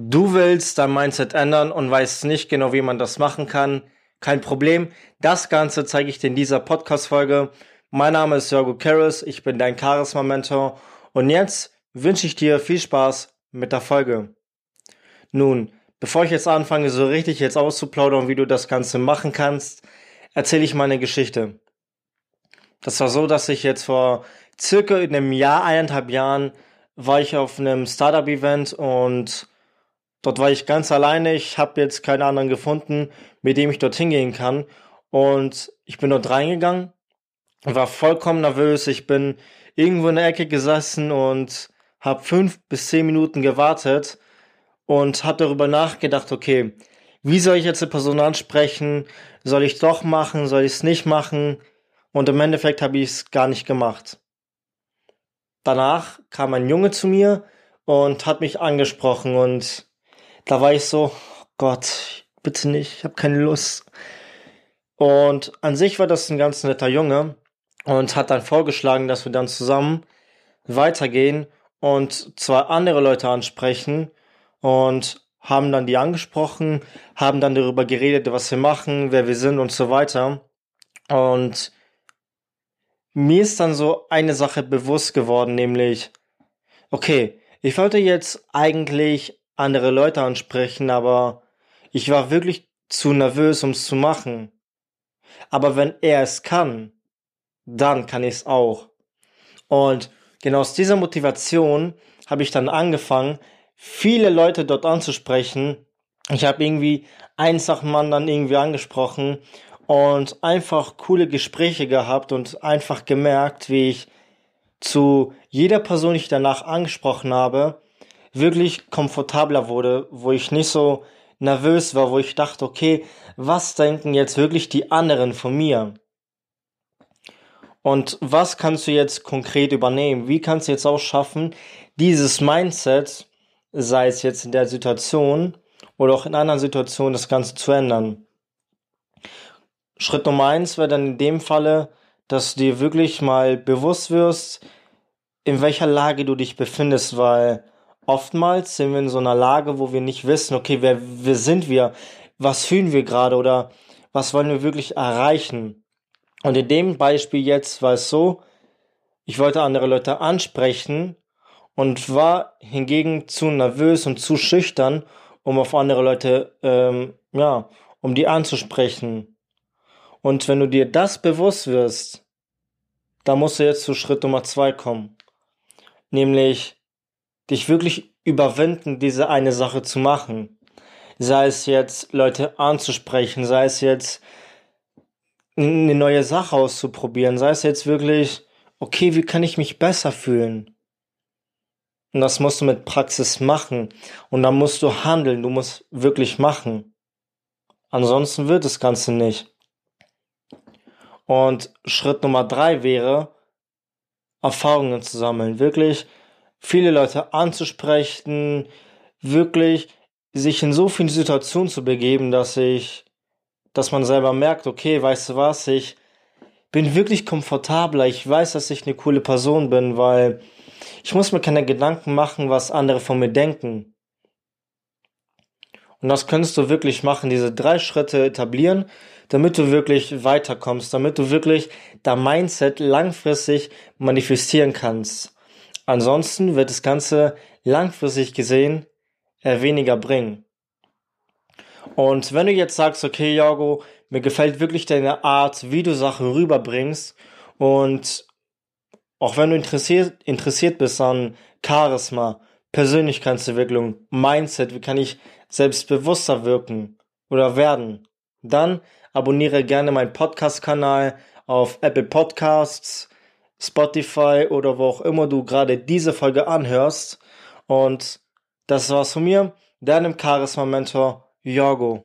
Du willst dein Mindset ändern und weißt nicht genau, wie man das machen kann. Kein Problem. Das Ganze zeige ich dir in dieser Podcast-Folge. Mein Name ist Jorgo Karras. Ich bin dein Charisma-Mentor. Und jetzt wünsche ich dir viel Spaß mit der Folge. Nun, bevor ich jetzt anfange, so richtig jetzt auszuplaudern, wie du das Ganze machen kannst, erzähle ich meine Geschichte. Das war so, dass ich jetzt vor circa einem Jahr, eineinhalb Jahren, war ich auf einem Startup-Event und Dort war ich ganz alleine. Ich habe jetzt keinen anderen gefunden, mit dem ich dorthin gehen kann. Und ich bin dort reingegangen, war vollkommen nervös. Ich bin irgendwo in der Ecke gesessen und habe fünf bis zehn Minuten gewartet und habe darüber nachgedacht, okay, wie soll ich jetzt die Person ansprechen? Soll ich doch machen? Soll ich es nicht machen? Und im Endeffekt habe ich es gar nicht gemacht. Danach kam ein Junge zu mir und hat mich angesprochen und da war ich so, Gott, bitte nicht, ich habe keine Lust. Und an sich war das ein ganz netter Junge und hat dann vorgeschlagen, dass wir dann zusammen weitergehen und zwei andere Leute ansprechen und haben dann die angesprochen, haben dann darüber geredet, was wir machen, wer wir sind und so weiter. Und mir ist dann so eine Sache bewusst geworden, nämlich, okay, ich wollte jetzt eigentlich andere Leute ansprechen, aber ich war wirklich zu nervös, um es zu machen. Aber wenn er es kann, dann kann ich es auch. Und genau aus dieser Motivation habe ich dann angefangen, viele Leute dort anzusprechen. Ich habe irgendwie eins nach dem anderen irgendwie angesprochen und einfach coole Gespräche gehabt und einfach gemerkt, wie ich zu jeder Person, die ich danach angesprochen habe, wirklich komfortabler wurde, wo ich nicht so nervös war, wo ich dachte, okay, was denken jetzt wirklich die anderen von mir? Und was kannst du jetzt konkret übernehmen? Wie kannst du jetzt auch schaffen, dieses Mindset, sei es jetzt in der Situation oder auch in anderen Situationen, das Ganze zu ändern? Schritt Nummer eins wäre dann in dem Falle, dass du dir wirklich mal bewusst wirst, in welcher Lage du dich befindest, weil oftmals sind wir in so einer Lage, wo wir nicht wissen, okay, wer, wer sind wir, was fühlen wir gerade oder was wollen wir wirklich erreichen. Und in dem Beispiel jetzt war es so, ich wollte andere Leute ansprechen und war hingegen zu nervös und zu schüchtern, um auf andere Leute, ähm, ja, um die anzusprechen. Und wenn du dir das bewusst wirst, dann musst du jetzt zu Schritt Nummer zwei kommen. Nämlich, dich wirklich überwinden, diese eine Sache zu machen. Sei es jetzt Leute anzusprechen, sei es jetzt eine neue Sache auszuprobieren, sei es jetzt wirklich, okay, wie kann ich mich besser fühlen? Und das musst du mit Praxis machen. Und dann musst du handeln, du musst wirklich machen. Ansonsten wird das Ganze nicht. Und Schritt Nummer drei wäre, Erfahrungen zu sammeln. Wirklich viele Leute anzusprechen, wirklich sich in so vielen Situationen zu begeben, dass ich, dass man selber merkt, okay, weißt du was, ich bin wirklich komfortabler, ich weiß, dass ich eine coole Person bin, weil ich muss mir keine Gedanken machen, was andere von mir denken. Und das könntest du wirklich machen, diese drei Schritte etablieren, damit du wirklich weiterkommst, damit du wirklich dein Mindset langfristig manifestieren kannst. Ansonsten wird das Ganze langfristig gesehen eher weniger bringen. Und wenn du jetzt sagst, okay, Jorgo, mir gefällt wirklich deine Art, wie du Sachen rüberbringst und auch wenn du interessiert, interessiert bist an Charisma, Persönlichkeitsentwicklung, Mindset, wie kann ich selbstbewusster wirken oder werden, dann abonniere gerne meinen Podcast-Kanal auf Apple Podcasts, Spotify oder wo auch immer du gerade diese Folge anhörst. Und das war's von mir, deinem Charisma-Mentor Jorgo.